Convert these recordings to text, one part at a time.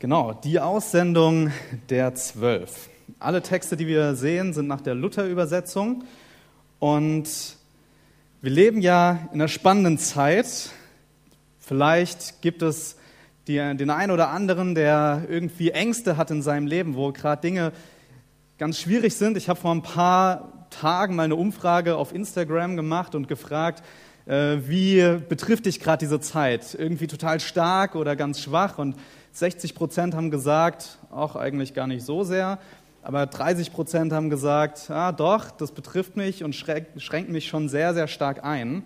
Genau, die Aussendung der Zwölf. Alle Texte, die wir sehen, sind nach der Luther-Übersetzung. Und wir leben ja in einer spannenden Zeit. Vielleicht gibt es die, den einen oder anderen, der irgendwie Ängste hat in seinem Leben, wo gerade Dinge ganz schwierig sind. Ich habe vor ein paar Tagen mal eine Umfrage auf Instagram gemacht und gefragt, äh, wie betrifft dich gerade diese Zeit? Irgendwie total stark oder ganz schwach? Und 60 Prozent haben gesagt, auch eigentlich gar nicht so sehr, aber 30 Prozent haben gesagt, ja doch, das betrifft mich und schränkt mich schon sehr, sehr stark ein.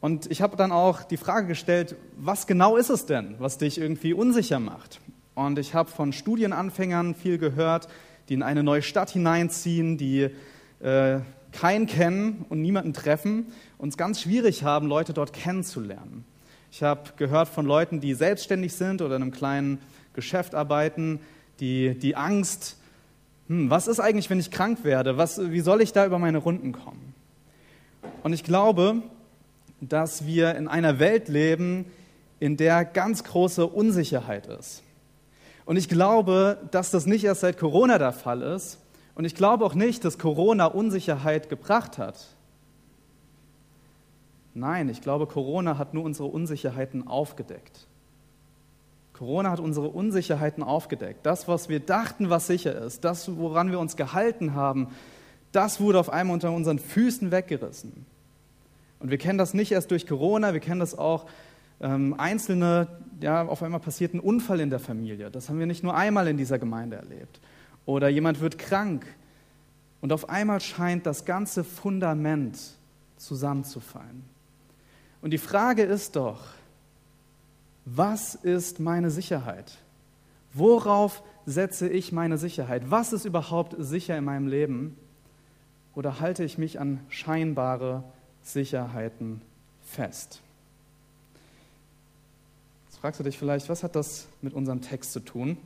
Und ich habe dann auch die Frage gestellt, was genau ist es denn, was dich irgendwie unsicher macht? Und ich habe von Studienanfängern viel gehört, die in eine neue Stadt hineinziehen, die äh, keinen kennen und niemanden treffen und es ganz schwierig haben, Leute dort kennenzulernen. Ich habe gehört von Leuten, die selbstständig sind oder in einem kleinen Geschäft arbeiten, die, die Angst, hm, was ist eigentlich, wenn ich krank werde? Was, wie soll ich da über meine Runden kommen? Und ich glaube, dass wir in einer Welt leben, in der ganz große Unsicherheit ist. Und ich glaube, dass das nicht erst seit Corona der Fall ist. Und ich glaube auch nicht, dass Corona Unsicherheit gebracht hat. Nein, ich glaube, Corona hat nur unsere Unsicherheiten aufgedeckt. Corona hat unsere Unsicherheiten aufgedeckt. Das, was wir dachten, was sicher ist, das, woran wir uns gehalten haben, das wurde auf einmal unter unseren Füßen weggerissen. Und wir kennen das nicht erst durch Corona, wir kennen das auch ähm, einzelne, ja, auf einmal passiert ein Unfall in der Familie. Das haben wir nicht nur einmal in dieser Gemeinde erlebt. Oder jemand wird krank und auf einmal scheint das ganze Fundament zusammenzufallen. Und die Frage ist doch, was ist meine Sicherheit? Worauf setze ich meine Sicherheit? Was ist überhaupt sicher in meinem Leben? Oder halte ich mich an scheinbare Sicherheiten fest? Jetzt fragst du dich vielleicht, was hat das mit unserem Text zu tun?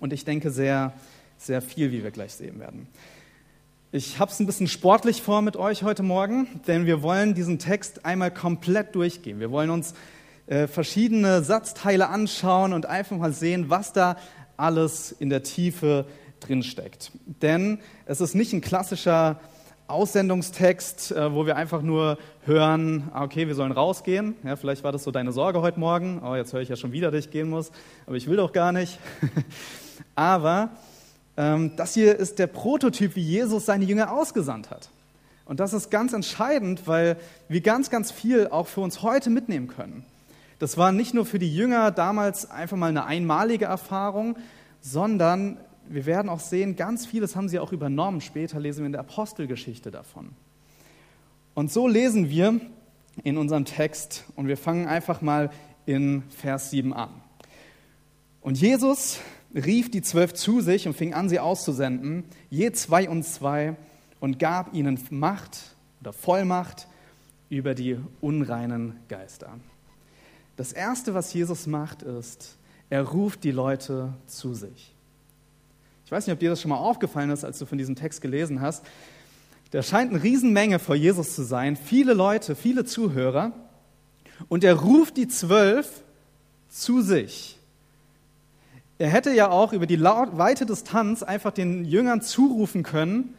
Und ich denke sehr, sehr viel, wie wir gleich sehen werden. Ich habe es ein bisschen sportlich vor mit euch heute Morgen, denn wir wollen diesen Text einmal komplett durchgehen. Wir wollen uns äh, verschiedene Satzteile anschauen und einfach mal sehen, was da alles in der Tiefe drinsteckt. Denn es ist nicht ein klassischer Aussendungstext, äh, wo wir einfach nur hören, ah, okay, wir sollen rausgehen. Ja, vielleicht war das so deine Sorge heute Morgen. Oh, jetzt höre ich ja schon wieder, dass ich gehen muss, aber ich will doch gar nicht. aber das hier ist der Prototyp, wie Jesus seine Jünger ausgesandt hat. Und das ist ganz entscheidend, weil wir ganz, ganz viel auch für uns heute mitnehmen können. Das war nicht nur für die Jünger damals einfach mal eine einmalige Erfahrung, sondern wir werden auch sehen, ganz vieles haben sie auch übernommen. Später lesen wir in der Apostelgeschichte davon. Und so lesen wir in unserem Text und wir fangen einfach mal in Vers 7 an. Und Jesus rief die zwölf zu sich und fing an, sie auszusenden, je zwei und zwei, und gab ihnen Macht oder Vollmacht über die unreinen Geister. Das Erste, was Jesus macht, ist, er ruft die Leute zu sich. Ich weiß nicht, ob dir das schon mal aufgefallen ist, als du von diesem Text gelesen hast. Da scheint eine Riesenmenge vor Jesus zu sein, viele Leute, viele Zuhörer. Und er ruft die zwölf zu sich. Er hätte ja auch über die weite Distanz einfach den Jüngern zurufen können,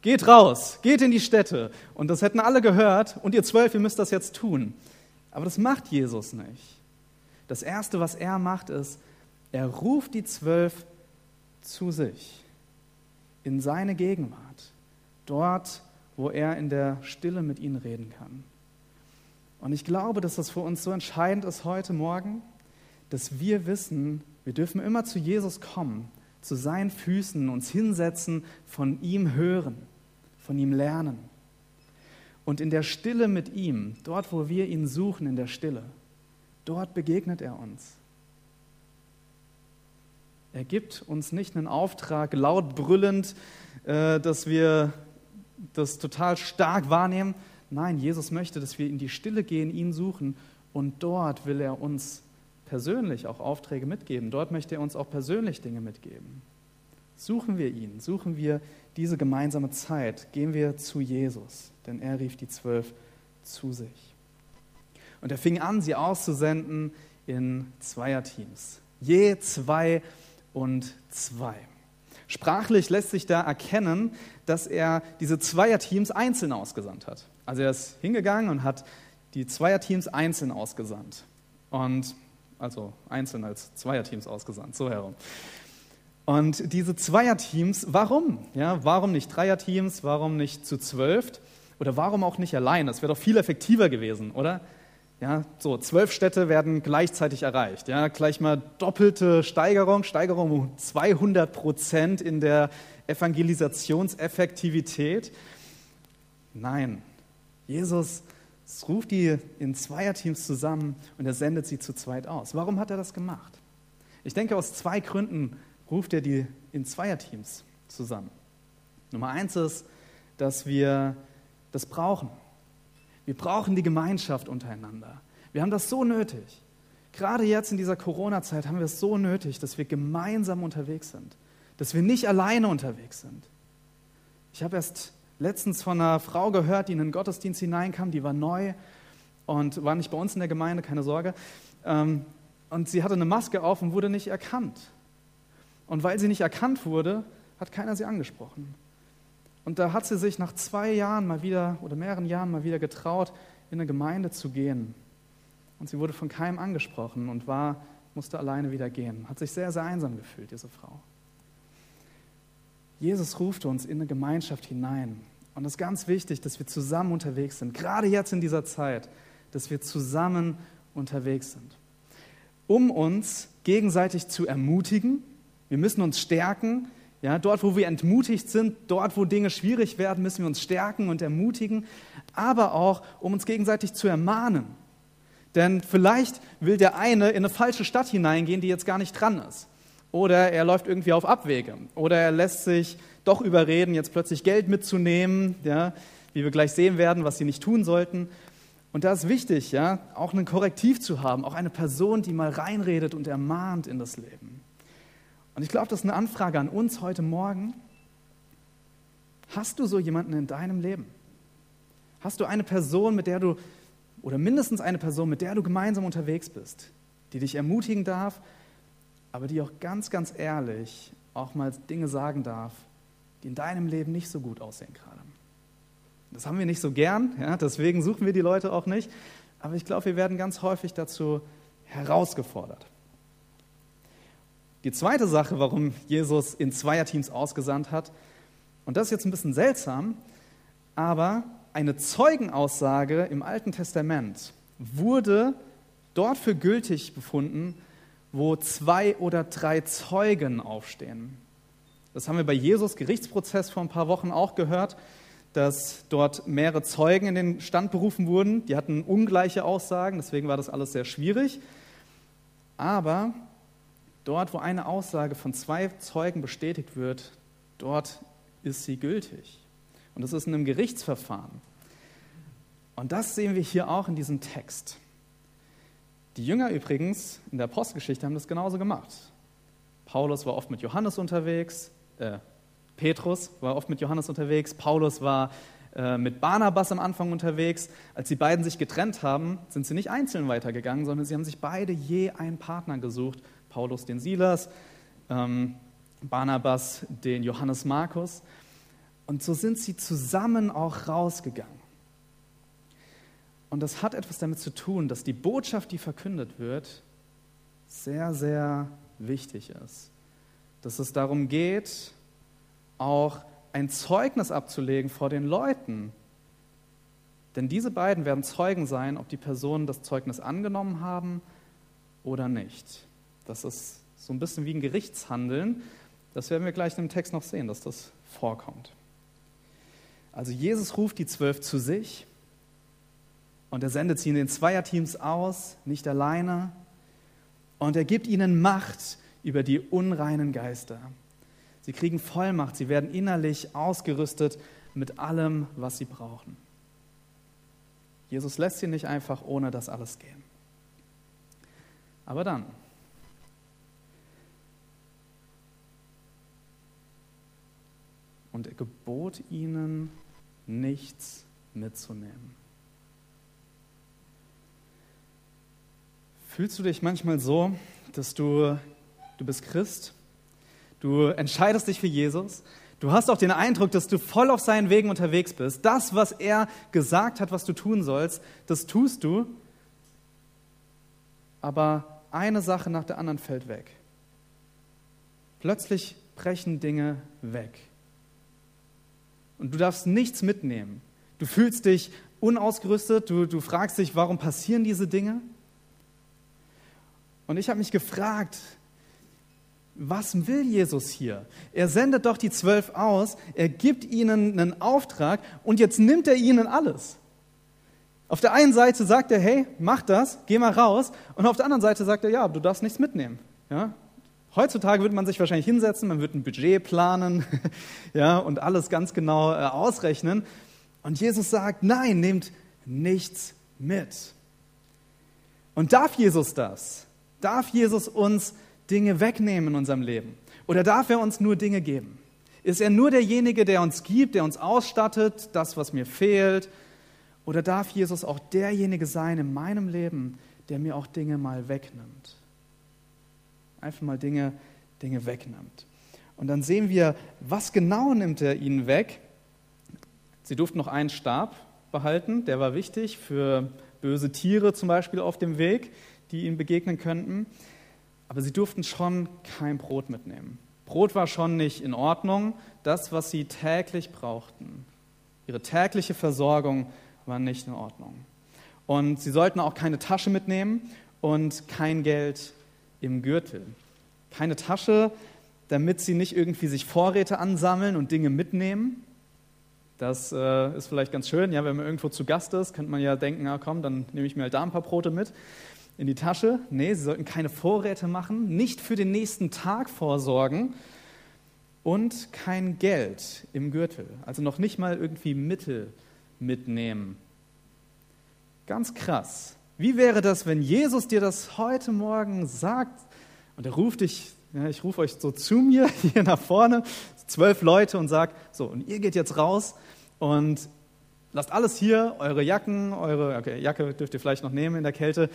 geht raus, geht in die Städte. Und das hätten alle gehört und ihr zwölf, ihr müsst das jetzt tun. Aber das macht Jesus nicht. Das Erste, was er macht, ist, er ruft die zwölf zu sich, in seine Gegenwart, dort, wo er in der Stille mit ihnen reden kann. Und ich glaube, dass das für uns so entscheidend ist heute Morgen, dass wir wissen, wir dürfen immer zu Jesus kommen, zu seinen Füßen, uns hinsetzen, von ihm hören, von ihm lernen. Und in der Stille mit ihm, dort wo wir ihn suchen, in der Stille, dort begegnet er uns. Er gibt uns nicht einen Auftrag, laut brüllend, äh, dass wir das total stark wahrnehmen. Nein, Jesus möchte, dass wir in die Stille gehen, ihn suchen und dort will er uns persönlich auch Aufträge mitgeben. Dort möchte er uns auch persönlich Dinge mitgeben. Suchen wir ihn, suchen wir diese gemeinsame Zeit, gehen wir zu Jesus, denn er rief die Zwölf zu sich. Und er fing an, sie auszusenden in Zweierteams. Je zwei und zwei. Sprachlich lässt sich da erkennen, dass er diese Zweierteams einzeln ausgesandt hat. Also er ist hingegangen und hat die Zweierteams einzeln ausgesandt. Und also einzeln als Zweierteams ausgesandt, so herum. Und diese Zweierteams, warum? Ja, warum nicht Dreierteams? Warum nicht zu zwölf? Oder warum auch nicht allein? Das wäre doch viel effektiver gewesen, oder? Ja, so zwölf Städte werden gleichzeitig erreicht. Ja, gleich mal doppelte Steigerung, Steigerung um 200 Prozent in der Evangelisationseffektivität. Nein, Jesus ruft die in Zweierteams zusammen und er sendet sie zu zweit aus. Warum hat er das gemacht? Ich denke, aus zwei Gründen ruft er die in Zweierteams zusammen. Nummer eins ist, dass wir das brauchen. Wir brauchen die Gemeinschaft untereinander. Wir haben das so nötig. Gerade jetzt in dieser Corona-Zeit haben wir es so nötig, dass wir gemeinsam unterwegs sind, dass wir nicht alleine unterwegs sind. Ich habe erst letztens von einer Frau gehört, die in den Gottesdienst hineinkam, die war neu und war nicht bei uns in der Gemeinde, keine Sorge. Ähm, und sie hatte eine Maske auf und wurde nicht erkannt. Und weil sie nicht erkannt wurde, hat keiner sie angesprochen. Und da hat sie sich nach zwei Jahren mal wieder oder mehreren Jahren mal wieder getraut, in eine Gemeinde zu gehen. Und sie wurde von keinem angesprochen und war, musste alleine wieder gehen. Hat sich sehr, sehr einsam gefühlt, diese Frau. Jesus ruft uns in eine Gemeinschaft hinein. Und es ist ganz wichtig, dass wir zusammen unterwegs sind, gerade jetzt in dieser Zeit, dass wir zusammen unterwegs sind. Um uns gegenseitig zu ermutigen, wir müssen uns stärken, ja, dort, wo wir entmutigt sind, dort, wo Dinge schwierig werden, müssen wir uns stärken und ermutigen, aber auch, um uns gegenseitig zu ermahnen. Denn vielleicht will der eine in eine falsche Stadt hineingehen, die jetzt gar nicht dran ist. Oder er läuft irgendwie auf Abwege. Oder er lässt sich doch überreden, jetzt plötzlich Geld mitzunehmen, ja, wie wir gleich sehen werden, was sie nicht tun sollten. Und da ist wichtig, ja, auch ein Korrektiv zu haben, auch eine Person, die mal reinredet und ermahnt in das Leben. Und ich glaube, das ist eine Anfrage an uns heute Morgen. Hast du so jemanden in deinem Leben? Hast du eine Person, mit der du, oder mindestens eine Person, mit der du gemeinsam unterwegs bist, die dich ermutigen darf, aber die auch ganz, ganz ehrlich auch mal Dinge sagen darf, die in deinem Leben nicht so gut aussehen gerade? Das haben wir nicht so gern, ja, deswegen suchen wir die Leute auch nicht. Aber ich glaube, wir werden ganz häufig dazu herausgefordert. Die zweite Sache, warum Jesus in Zweierteams ausgesandt hat, und das ist jetzt ein bisschen seltsam, aber eine Zeugenaussage im Alten Testament wurde dort für gültig befunden, wo zwei oder drei Zeugen aufstehen. Das haben wir bei Jesus Gerichtsprozess vor ein paar Wochen auch gehört, dass dort mehrere Zeugen in den Stand berufen wurden. Die hatten ungleiche Aussagen, deswegen war das alles sehr schwierig. Aber Dort, wo eine Aussage von zwei Zeugen bestätigt wird, dort ist sie gültig. Und das ist in einem Gerichtsverfahren. Und das sehen wir hier auch in diesem Text. Die Jünger übrigens in der Apostelgeschichte haben das genauso gemacht. Paulus war oft mit Johannes unterwegs, äh, Petrus war oft mit Johannes unterwegs, Paulus war äh, mit Barnabas am Anfang unterwegs. Als die beiden sich getrennt haben, sind sie nicht einzeln weitergegangen, sondern sie haben sich beide je einen Partner gesucht Paulus den Silas, ähm, Barnabas den Johannes Markus. Und so sind sie zusammen auch rausgegangen. Und das hat etwas damit zu tun, dass die Botschaft, die verkündet wird, sehr, sehr wichtig ist. Dass es darum geht, auch ein Zeugnis abzulegen vor den Leuten. Denn diese beiden werden Zeugen sein, ob die Personen das Zeugnis angenommen haben oder nicht. Das ist so ein bisschen wie ein Gerichtshandeln. Das werden wir gleich im Text noch sehen, dass das vorkommt. Also Jesus ruft die zwölf zu sich und er sendet sie in den Zweierteams aus, nicht alleine. Und er gibt ihnen Macht über die unreinen Geister. Sie kriegen Vollmacht, sie werden innerlich ausgerüstet mit allem, was sie brauchen. Jesus lässt sie nicht einfach ohne das alles gehen. Aber dann, und er gebot ihnen, nichts mitzunehmen. Fühlst du dich manchmal so, dass du, du bist Christ, du entscheidest dich für Jesus, du hast auch den Eindruck, dass du voll auf seinen Wegen unterwegs bist. Das, was er gesagt hat, was du tun sollst, das tust du, aber eine Sache nach der anderen fällt weg. Plötzlich brechen Dinge weg. Und du darfst nichts mitnehmen. Du fühlst dich unausgerüstet, du, du fragst dich, warum passieren diese Dinge? Und ich habe mich gefragt, was will Jesus hier? Er sendet doch die zwölf aus, er gibt ihnen einen Auftrag und jetzt nimmt er ihnen alles. Auf der einen Seite sagt er, hey, mach das, geh mal raus. Und auf der anderen Seite sagt er, ja, du darfst nichts mitnehmen. Ja? Heutzutage würde man sich wahrscheinlich hinsetzen, man würde ein Budget planen ja, und alles ganz genau äh, ausrechnen. Und Jesus sagt, nein, nehmt nichts mit. Und darf Jesus das? Darf Jesus uns Dinge wegnehmen in unserem Leben? Oder darf er uns nur Dinge geben? Ist er nur derjenige, der uns gibt, der uns ausstattet, das, was mir fehlt? Oder darf Jesus auch derjenige sein in meinem Leben, der mir auch Dinge mal wegnimmt? Einfach mal Dinge, Dinge wegnimmt. Und dann sehen wir, was genau nimmt er ihnen weg? Sie durften noch einen Stab behalten, der war wichtig für böse Tiere zum Beispiel auf dem Weg, die ihnen begegnen könnten. Aber sie durften schon kein Brot mitnehmen. Brot war schon nicht in Ordnung. Das, was sie täglich brauchten, ihre tägliche Versorgung war nicht in Ordnung. Und sie sollten auch keine Tasche mitnehmen und kein Geld im Gürtel. Keine Tasche, damit sie nicht irgendwie sich Vorräte ansammeln und Dinge mitnehmen, das äh, ist vielleicht ganz schön. Ja, wenn man irgendwo zu Gast ist, könnte man ja denken, na komm, dann nehme ich mir halt da ein paar Brote mit in die Tasche. Nee, sie sollten keine Vorräte machen, nicht für den nächsten Tag vorsorgen und kein Geld im Gürtel. Also noch nicht mal irgendwie Mittel mitnehmen. Ganz krass. Wie wäre das, wenn Jesus dir das heute Morgen sagt und er ruft dich, ja, ich rufe euch so zu mir hier nach vorne, zwölf Leute und sagt, so, und ihr geht jetzt raus und lasst alles hier, eure Jacken, eure okay, Jacke dürft ihr vielleicht noch nehmen in der Kälte,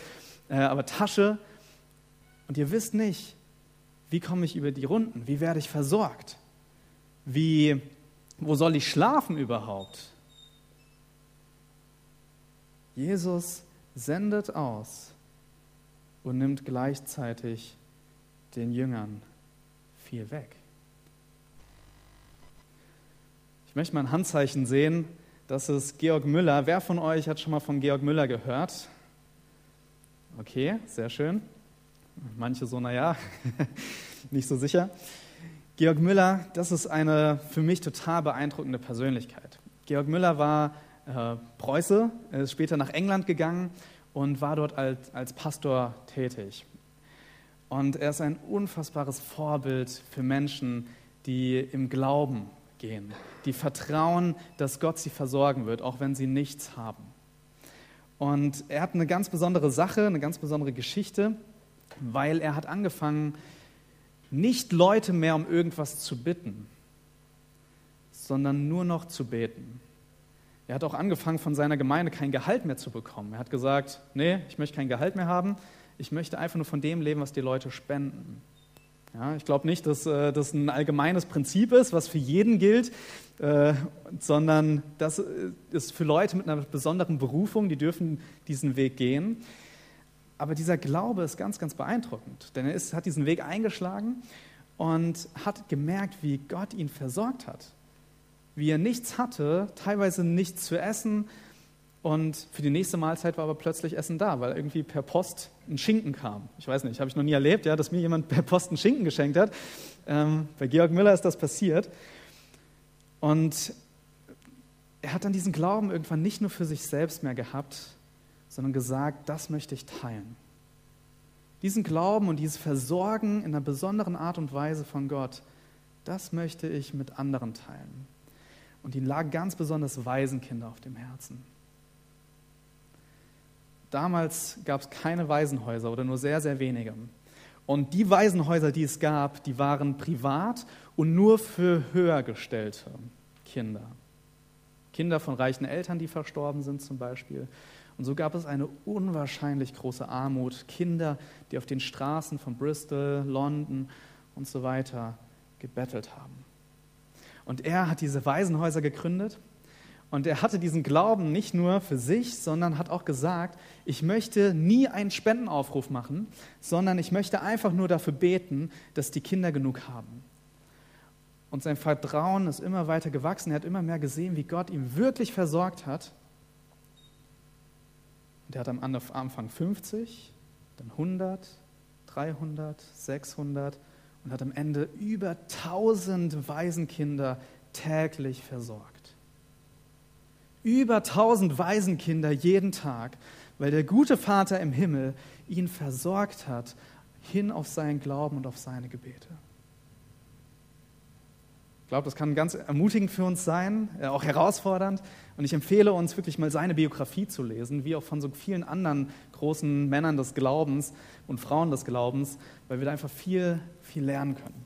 äh, aber Tasche. Und ihr wisst nicht, wie komme ich über die Runden? Wie werde ich versorgt? Wie, wo soll ich schlafen überhaupt? Jesus sendet aus und nimmt gleichzeitig den Jüngern viel weg. möchte mal ein Handzeichen sehen. Das ist Georg Müller. Wer von euch hat schon mal von Georg Müller gehört? Okay, sehr schön. Manche so, naja, nicht so sicher. Georg Müller, das ist eine für mich total beeindruckende Persönlichkeit. Georg Müller war äh, Preuße, ist später nach England gegangen und war dort als, als Pastor tätig. Und er ist ein unfassbares Vorbild für Menschen, die im Glauben gehen, die vertrauen, dass Gott sie versorgen wird, auch wenn sie nichts haben. Und er hat eine ganz besondere Sache, eine ganz besondere Geschichte, weil er hat angefangen, nicht Leute mehr um irgendwas zu bitten, sondern nur noch zu beten. Er hat auch angefangen, von seiner Gemeinde kein Gehalt mehr zu bekommen. Er hat gesagt, nee, ich möchte kein Gehalt mehr haben, ich möchte einfach nur von dem leben, was die Leute spenden. Ja, ich glaube nicht, dass äh, das ein allgemeines Prinzip ist, was für jeden gilt, äh, sondern das ist für Leute mit einer besonderen Berufung, die dürfen diesen Weg gehen. Aber dieser Glaube ist ganz, ganz beeindruckend, denn er ist, hat diesen Weg eingeschlagen und hat gemerkt, wie Gott ihn versorgt hat. Wie er nichts hatte, teilweise nichts zu essen, und für die nächste Mahlzeit war aber plötzlich Essen da, weil irgendwie per Post ein Schinken kam. Ich weiß nicht, habe ich noch nie erlebt, ja, dass mir jemand per Post einen Schinken geschenkt hat. Ähm, bei Georg Müller ist das passiert. Und er hat dann diesen Glauben irgendwann nicht nur für sich selbst mehr gehabt, sondern gesagt, das möchte ich teilen. Diesen Glauben und dieses Versorgen in einer besonderen Art und Weise von Gott, das möchte ich mit anderen teilen. Und ihm lagen ganz besonders Waisenkinder auf dem Herzen. Damals gab es keine Waisenhäuser oder nur sehr, sehr wenige. Und die Waisenhäuser, die es gab, die waren privat und nur für höhergestellte Kinder. Kinder von reichen Eltern, die verstorben sind zum Beispiel. Und so gab es eine unwahrscheinlich große Armut. Kinder, die auf den Straßen von Bristol, London und so weiter gebettelt haben. Und er hat diese Waisenhäuser gegründet und er hatte diesen Glauben nicht nur für sich, sondern hat auch gesagt, ich möchte nie einen Spendenaufruf machen, sondern ich möchte einfach nur dafür beten, dass die Kinder genug haben. Und sein Vertrauen ist immer weiter gewachsen. Er hat immer mehr gesehen, wie Gott ihm wirklich versorgt hat. Und er hat am Anfang 50, dann 100, 300, 600 und hat am Ende über 1000 Waisenkinder täglich versorgt über tausend Waisenkinder jeden Tag, weil der gute Vater im Himmel ihn versorgt hat, hin auf seinen Glauben und auf seine Gebete. Ich glaube, das kann ganz ermutigend für uns sein, äh, auch herausfordernd. Und ich empfehle uns wirklich mal seine Biografie zu lesen, wie auch von so vielen anderen großen Männern des Glaubens und Frauen des Glaubens, weil wir da einfach viel, viel lernen können.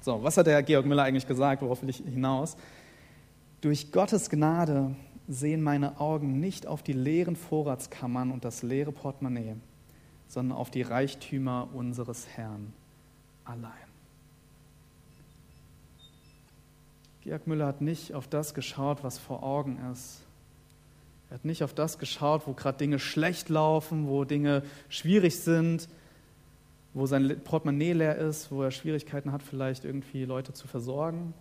So, was hat der Georg Müller eigentlich gesagt? Worauf will ich hinaus? Durch Gottes Gnade sehen meine Augen nicht auf die leeren Vorratskammern und das leere Portemonnaie, sondern auf die Reichtümer unseres Herrn allein. Georg Müller hat nicht auf das geschaut, was vor Augen ist. Er hat nicht auf das geschaut, wo gerade Dinge schlecht laufen, wo Dinge schwierig sind, wo sein Portemonnaie leer ist, wo er Schwierigkeiten hat, vielleicht irgendwie Leute zu versorgen,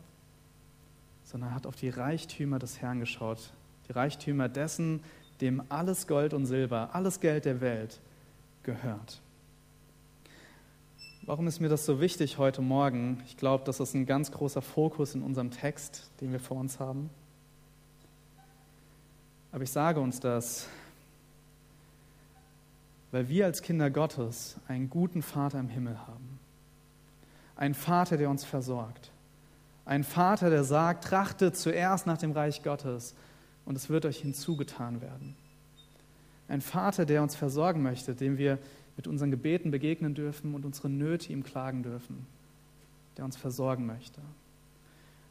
sondern er hat auf die Reichtümer des Herrn geschaut, die Reichtümer dessen, dem alles Gold und Silber, alles Geld der Welt gehört. Warum ist mir das so wichtig heute Morgen? Ich glaube, das ist ein ganz großer Fokus in unserem Text, den wir vor uns haben. Aber ich sage uns das, weil wir als Kinder Gottes einen guten Vater im Himmel haben. Einen Vater, der uns versorgt. Ein Vater, der sagt, trachtet zuerst nach dem Reich Gottes und es wird euch hinzugetan werden. Ein Vater, der uns versorgen möchte, dem wir mit unseren Gebeten begegnen dürfen und unsere Nöte ihm klagen dürfen, der uns versorgen möchte.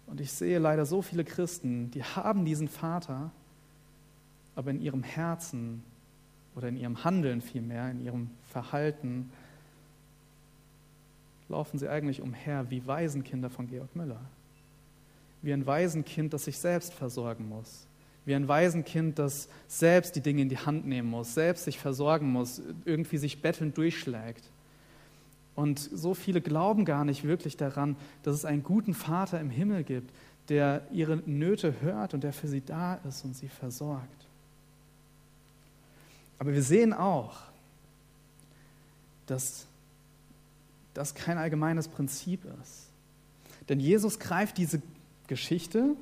Und ich sehe leider so viele Christen, die haben diesen Vater, aber in ihrem Herzen oder in ihrem Handeln vielmehr, in ihrem Verhalten, laufen sie eigentlich umher wie Waisenkinder von Georg Müller wie ein Waisenkind, das sich selbst versorgen muss. Wie ein Waisenkind, das selbst die Dinge in die Hand nehmen muss, selbst sich versorgen muss, irgendwie sich bettelnd durchschlägt. Und so viele glauben gar nicht wirklich daran, dass es einen guten Vater im Himmel gibt, der ihre Nöte hört und der für sie da ist und sie versorgt. Aber wir sehen auch, dass das kein allgemeines Prinzip ist. Denn Jesus greift diese Geschichte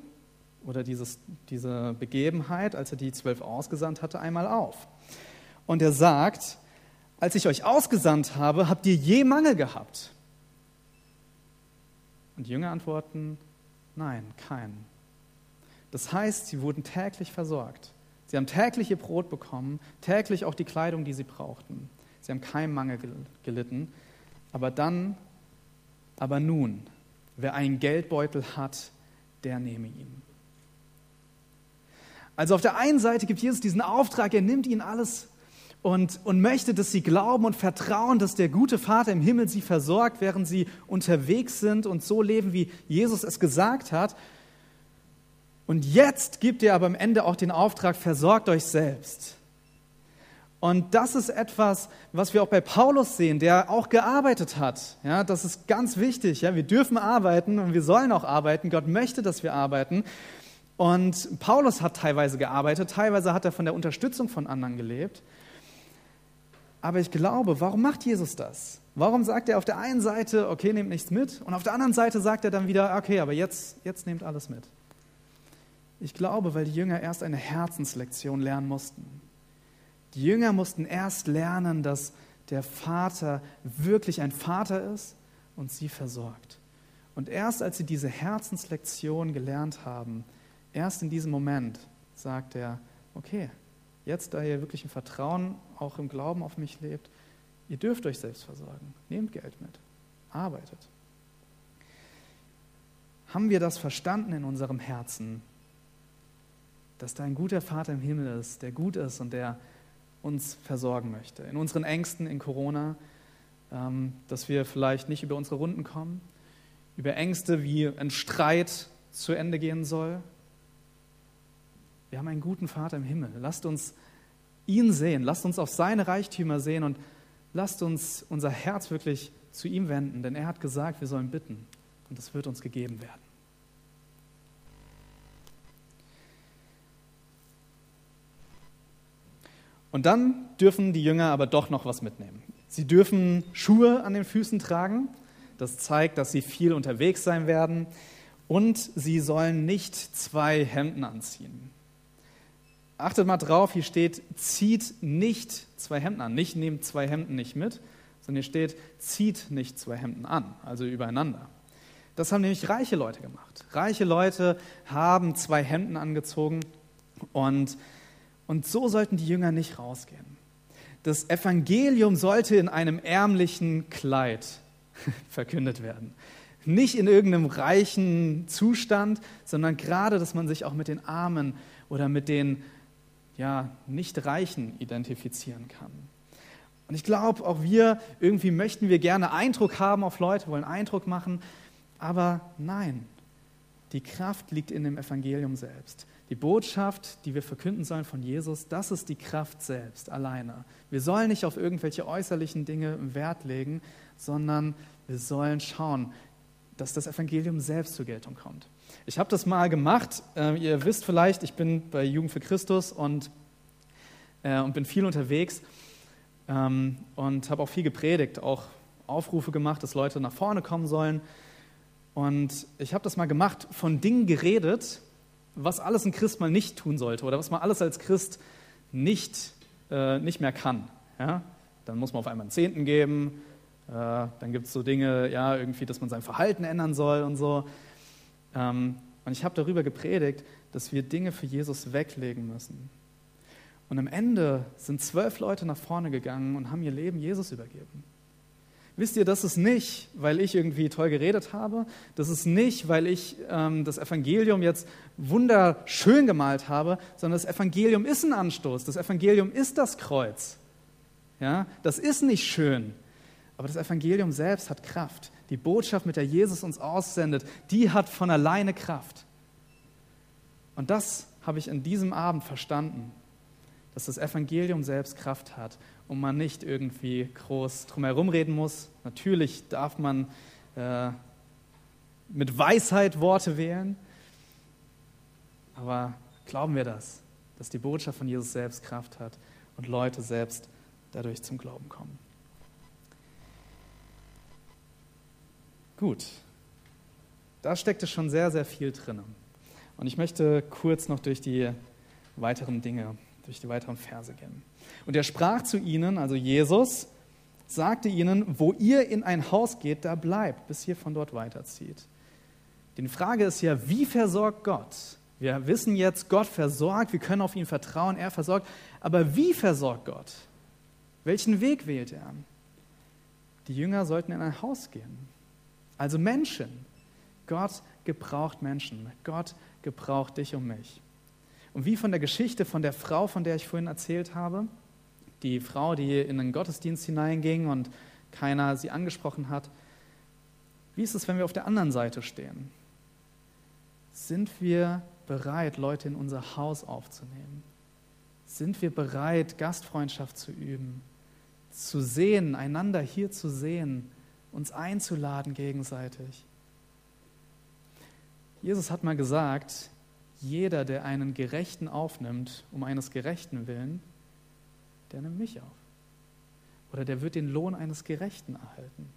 oder dieses, diese Begebenheit, als er die zwölf ausgesandt hatte, einmal auf. Und er sagt, als ich euch ausgesandt habe, habt ihr je Mangel gehabt? Und die Jünger antworten, nein, keinen. Das heißt, sie wurden täglich versorgt. Sie haben täglich ihr Brot bekommen, täglich auch die Kleidung, die sie brauchten. Sie haben keinen Mangel gelitten. Aber dann, aber nun, wer einen Geldbeutel hat, der nehme ihn. Also auf der einen Seite gibt Jesus diesen Auftrag, er nimmt ihnen alles und, und möchte, dass sie glauben und vertrauen, dass der gute Vater im Himmel sie versorgt, während sie unterwegs sind und so leben, wie Jesus es gesagt hat. Und jetzt gibt er aber am Ende auch den Auftrag, versorgt euch selbst. Und das ist etwas, was wir auch bei Paulus sehen, der auch gearbeitet hat. Ja, das ist ganz wichtig. Ja, wir dürfen arbeiten und wir sollen auch arbeiten. Gott möchte, dass wir arbeiten. Und Paulus hat teilweise gearbeitet, teilweise hat er von der Unterstützung von anderen gelebt. Aber ich glaube, warum macht Jesus das? Warum sagt er auf der einen Seite, okay, nehmt nichts mit, und auf der anderen Seite sagt er dann wieder, okay, aber jetzt, jetzt nehmt alles mit? Ich glaube, weil die Jünger erst eine Herzenslektion lernen mussten. Die Jünger mussten erst lernen, dass der Vater wirklich ein Vater ist und sie versorgt. Und erst als sie diese Herzenslektion gelernt haben, erst in diesem Moment sagt er, okay, jetzt da ihr wirklich im Vertrauen, auch im Glauben auf mich lebt, ihr dürft euch selbst versorgen. Nehmt Geld mit, arbeitet. Haben wir das verstanden in unserem Herzen, dass da ein guter Vater im Himmel ist, der gut ist und der uns versorgen möchte. In unseren Ängsten, in Corona, ähm, dass wir vielleicht nicht über unsere Runden kommen, über Ängste, wie ein Streit zu Ende gehen soll. Wir haben einen guten Vater im Himmel. Lasst uns ihn sehen, lasst uns auf seine Reichtümer sehen und lasst uns unser Herz wirklich zu ihm wenden, denn er hat gesagt, wir sollen bitten und es wird uns gegeben werden. Und dann dürfen die Jünger aber doch noch was mitnehmen. Sie dürfen Schuhe an den Füßen tragen. Das zeigt, dass sie viel unterwegs sein werden. Und sie sollen nicht zwei Hemden anziehen. Achtet mal drauf, hier steht, zieht nicht zwei Hemden an. Nicht nehmt zwei Hemden nicht mit, sondern hier steht, zieht nicht zwei Hemden an, also übereinander. Das haben nämlich reiche Leute gemacht. Reiche Leute haben zwei Hemden angezogen und, und so sollten die Jünger nicht rausgehen. Das Evangelium sollte in einem ärmlichen Kleid verkündet werden. Nicht in irgendeinem reichen Zustand, sondern gerade, dass man sich auch mit den Armen oder mit den ja, Nicht-Reichen identifizieren kann. Und ich glaube, auch wir, irgendwie möchten wir gerne Eindruck haben auf Leute, wollen Eindruck machen, aber nein, die Kraft liegt in dem Evangelium selbst. Die Botschaft, die wir verkünden sollen von Jesus, das ist die Kraft selbst alleine. Wir sollen nicht auf irgendwelche äußerlichen Dinge Wert legen, sondern wir sollen schauen, dass das Evangelium selbst zur Geltung kommt. Ich habe das mal gemacht. Äh, ihr wisst vielleicht, ich bin bei Jugend für Christus und, äh, und bin viel unterwegs ähm, und habe auch viel gepredigt, auch Aufrufe gemacht, dass Leute nach vorne kommen sollen. Und ich habe das mal gemacht, von Dingen geredet, was alles ein Christ mal nicht tun sollte oder was man alles als Christ nicht, äh, nicht mehr kann. Ja? Dann muss man auf einmal einen Zehnten geben, äh, dann gibt es so Dinge, ja, irgendwie, dass man sein Verhalten ändern soll und so. Ähm, und ich habe darüber gepredigt, dass wir Dinge für Jesus weglegen müssen. Und am Ende sind zwölf Leute nach vorne gegangen und haben ihr Leben Jesus übergeben. Wisst ihr, das ist nicht, weil ich irgendwie toll geredet habe, das ist nicht, weil ich ähm, das Evangelium jetzt wunderschön gemalt habe, sondern das Evangelium ist ein Anstoß, das Evangelium ist das Kreuz. Ja, das ist nicht schön, aber das Evangelium selbst hat Kraft. Die Botschaft, mit der Jesus uns aussendet, die hat von alleine Kraft. Und das habe ich in diesem Abend verstanden, dass das Evangelium selbst Kraft hat und man nicht irgendwie groß drumherum reden muss. Natürlich darf man äh, mit Weisheit Worte wählen, aber glauben wir das, dass die Botschaft von Jesus selbst Kraft hat und Leute selbst dadurch zum Glauben kommen. Gut, da steckte schon sehr, sehr viel drin. Und ich möchte kurz noch durch die weiteren Dinge, durch die weiteren Verse gehen. Und er sprach zu ihnen, also Jesus, sagte ihnen, wo ihr in ein Haus geht, da bleibt, bis ihr von dort weiterzieht. Die Frage ist ja, wie versorgt Gott? Wir wissen jetzt, Gott versorgt, wir können auf ihn vertrauen, er versorgt. Aber wie versorgt Gott? Welchen Weg wählt er? Die Jünger sollten in ein Haus gehen. Also Menschen. Gott gebraucht Menschen. Gott gebraucht dich und mich. Und wie von der Geschichte von der Frau, von der ich vorhin erzählt habe, die Frau, die in den Gottesdienst hineinging und keiner sie angesprochen hat, wie ist es, wenn wir auf der anderen Seite stehen? Sind wir bereit, Leute in unser Haus aufzunehmen? Sind wir bereit, Gastfreundschaft zu üben, zu sehen, einander hier zu sehen uns einzuladen gegenseitig. Jesus hat mal gesagt, jeder, der einen Gerechten aufnimmt, um eines Gerechten willen, der nimmt mich auf. Oder der wird den Lohn eines Gerechten erhalten.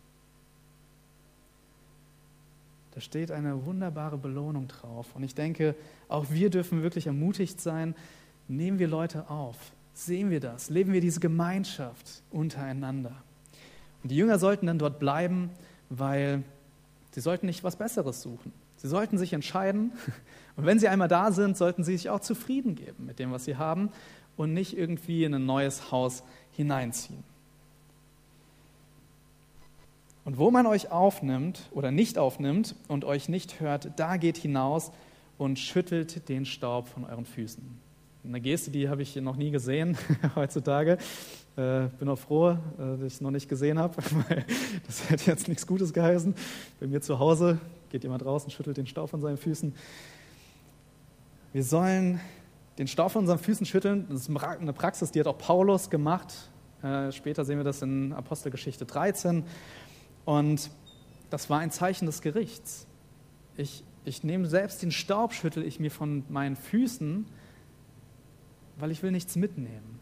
Da steht eine wunderbare Belohnung drauf. Und ich denke, auch wir dürfen wirklich ermutigt sein, nehmen wir Leute auf, sehen wir das, leben wir diese Gemeinschaft untereinander. Und die Jünger sollten dann dort bleiben, weil sie sollten nicht was Besseres suchen. Sie sollten sich entscheiden. Und wenn sie einmal da sind, sollten sie sich auch zufrieden geben mit dem, was sie haben und nicht irgendwie in ein neues Haus hineinziehen. Und wo man euch aufnimmt oder nicht aufnimmt und euch nicht hört, da geht hinaus und schüttelt den Staub von euren Füßen. Eine Geste, die habe ich noch nie gesehen heutzutage. Äh, bin auch froh, äh, dass ich es noch nicht gesehen habe, weil das hätte jetzt nichts Gutes geheißen. Bei mir zu Hause geht jemand raus und schüttelt den Staub von seinen Füßen. Wir sollen den Staub von unseren Füßen schütteln. Das ist eine Praxis, die hat auch Paulus gemacht. Äh, später sehen wir das in Apostelgeschichte 13. Und das war ein Zeichen des Gerichts. Ich, ich nehme selbst den Staub, schüttel ich mir von meinen Füßen, weil ich will nichts mitnehmen.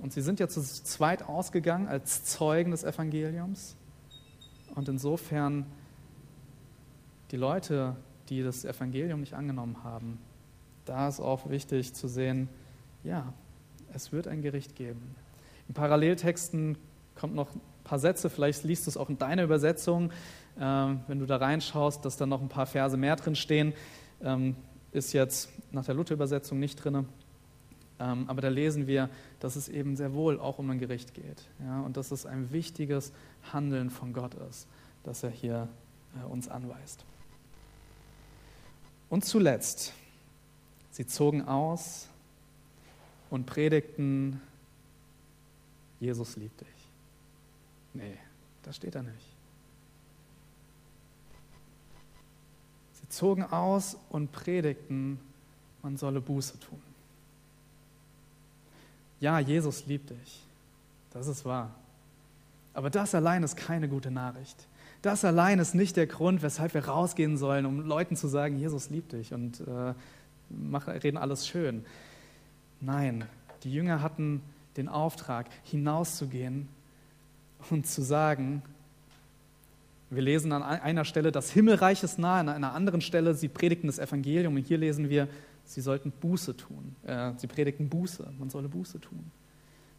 Und sie sind ja zu zweit ausgegangen als Zeugen des Evangeliums. Und insofern die Leute, die das Evangelium nicht angenommen haben, da ist auch wichtig zu sehen, ja, es wird ein Gericht geben. In Paralleltexten kommt noch ein paar Sätze, vielleicht liest du es auch in deiner Übersetzung, ähm, wenn du da reinschaust, dass da noch ein paar Verse mehr drin stehen. Ähm, ist jetzt nach der Luther-Übersetzung nicht drin. Ähm, aber da lesen wir, dass es eben sehr wohl auch um ein Gericht geht. Ja, und dass es ein wichtiges Handeln von Gott ist, das er hier äh, uns anweist. Und zuletzt, sie zogen aus und predigten, Jesus liebt dich. Nee, das steht da nicht. Sie zogen aus und predigten, man solle Buße tun. Ja, Jesus liebt dich. Das ist wahr. Aber das allein ist keine gute Nachricht. Das allein ist nicht der Grund, weshalb wir rausgehen sollen, um Leuten zu sagen, Jesus liebt dich und äh, mach, reden alles schön. Nein, die Jünger hatten den Auftrag, hinauszugehen und zu sagen, wir lesen an einer Stelle, das Himmelreich ist nahe, an einer anderen Stelle, sie predigten das Evangelium und hier lesen wir, sie sollten Buße tun. Äh, sie predigten Buße, man solle Buße tun.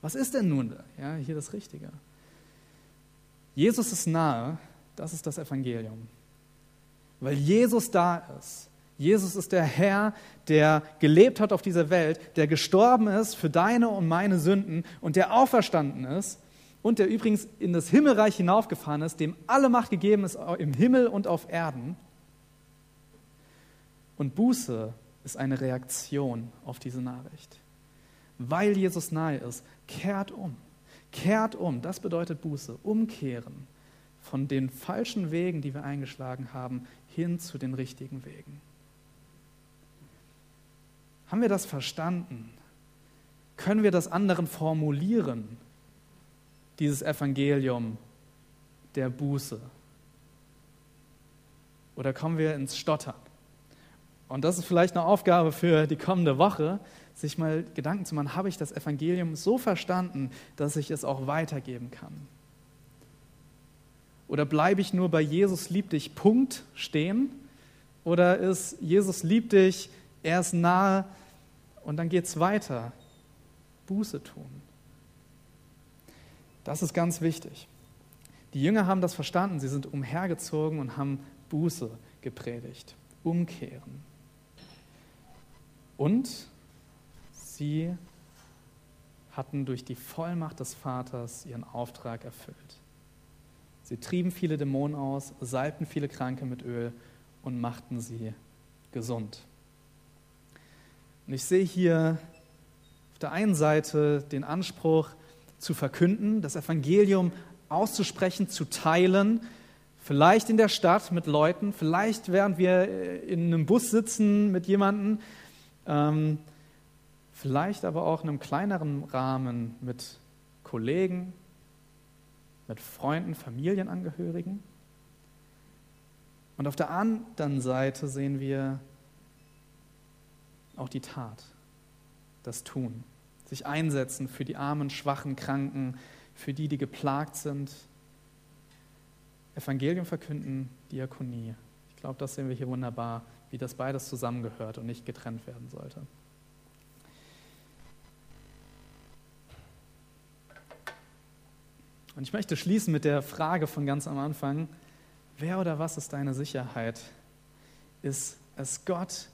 Was ist denn nun ja, hier das Richtige? Jesus ist nahe, das ist das Evangelium. Weil Jesus da ist. Jesus ist der Herr, der gelebt hat auf dieser Welt, der gestorben ist für deine und meine Sünden und der auferstanden ist und der übrigens in das Himmelreich hinaufgefahren ist, dem alle Macht gegeben ist im Himmel und auf Erden. Und Buße ist eine Reaktion auf diese Nachricht. Weil Jesus nahe ist, kehrt um. Kehrt um, das bedeutet Buße, umkehren von den falschen Wegen, die wir eingeschlagen haben, hin zu den richtigen Wegen. Haben wir das verstanden? Können wir das anderen formulieren, dieses Evangelium der Buße? Oder kommen wir ins Stottern? Und das ist vielleicht eine Aufgabe für die kommende Woche, sich mal Gedanken zu machen, habe ich das Evangelium so verstanden, dass ich es auch weitergeben kann? Oder bleibe ich nur bei Jesus liebt dich, Punkt stehen? Oder ist Jesus liebt dich, er ist nahe und dann geht es weiter? Buße tun. Das ist ganz wichtig. Die Jünger haben das verstanden, sie sind umhergezogen und haben Buße gepredigt, umkehren. Und sie hatten durch die Vollmacht des Vaters ihren Auftrag erfüllt. Sie trieben viele Dämonen aus, salbten viele Kranke mit Öl und machten sie gesund. Und ich sehe hier auf der einen Seite den Anspruch zu verkünden, das Evangelium auszusprechen, zu teilen, vielleicht in der Stadt mit Leuten, vielleicht während wir in einem Bus sitzen mit jemandem, ähm, vielleicht aber auch in einem kleineren Rahmen mit Kollegen, mit Freunden, Familienangehörigen. Und auf der anderen Seite sehen wir auch die Tat, das Tun, sich einsetzen für die armen, schwachen, Kranken, für die, die geplagt sind. Evangelium verkünden, Diakonie. Ich glaube, das sehen wir hier wunderbar, wie das beides zusammengehört und nicht getrennt werden sollte. Und ich möchte schließen mit der Frage von ganz am Anfang, wer oder was ist deine Sicherheit? Ist es Gott,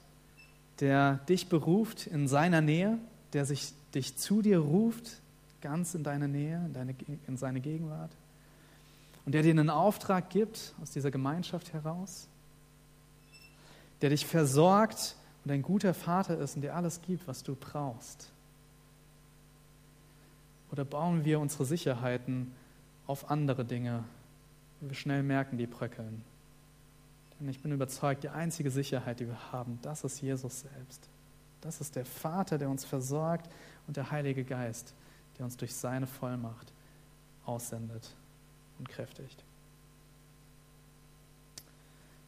der dich beruft in seiner Nähe, der sich, dich zu dir ruft, ganz in deine Nähe, in, deine, in seine Gegenwart? Und der dir einen Auftrag gibt aus dieser Gemeinschaft heraus? der dich versorgt und ein guter Vater ist und dir alles gibt, was du brauchst? Oder bauen wir unsere Sicherheiten auf andere Dinge, wo wir schnell merken, die bröckeln? Denn ich bin überzeugt, die einzige Sicherheit, die wir haben, das ist Jesus selbst. Das ist der Vater, der uns versorgt und der Heilige Geist, der uns durch seine Vollmacht aussendet und kräftigt.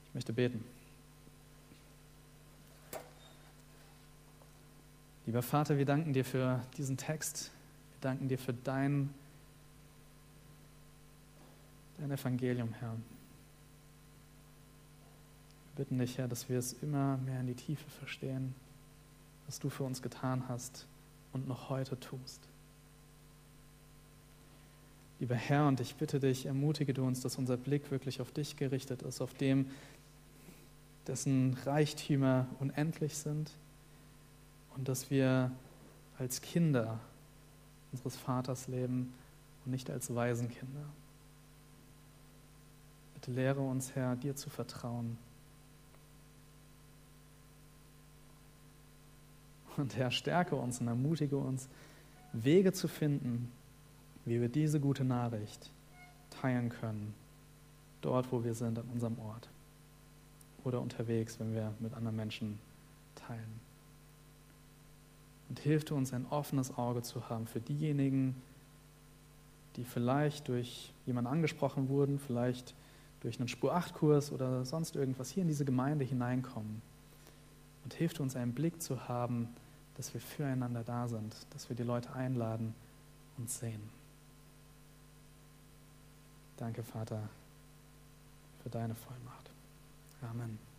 Ich möchte beten. Lieber Vater, wir danken dir für diesen Text. Wir danken dir für dein, dein Evangelium, Herr. Wir bitten dich, Herr, dass wir es immer mehr in die Tiefe verstehen, was du für uns getan hast und noch heute tust. Lieber Herr, und ich bitte dich, ermutige du uns, dass unser Blick wirklich auf dich gerichtet ist, auf dem, dessen Reichtümer unendlich sind und dass wir als Kinder unseres Vaters leben und nicht als Waisenkinder. Bitte lehre uns, Herr, dir zu vertrauen. Und Herr, stärke uns und ermutige uns, Wege zu finden, wie wir diese gute Nachricht teilen können, dort, wo wir sind, an unserem Ort oder unterwegs, wenn wir mit anderen Menschen teilen. Und hilf du uns, ein offenes Auge zu haben für diejenigen, die vielleicht durch jemanden angesprochen wurden, vielleicht durch einen Spur-8-Kurs oder sonst irgendwas hier in diese Gemeinde hineinkommen. Und hilf uns, einen Blick zu haben, dass wir füreinander da sind, dass wir die Leute einladen und sehen. Danke, Vater, für deine Vollmacht. Amen.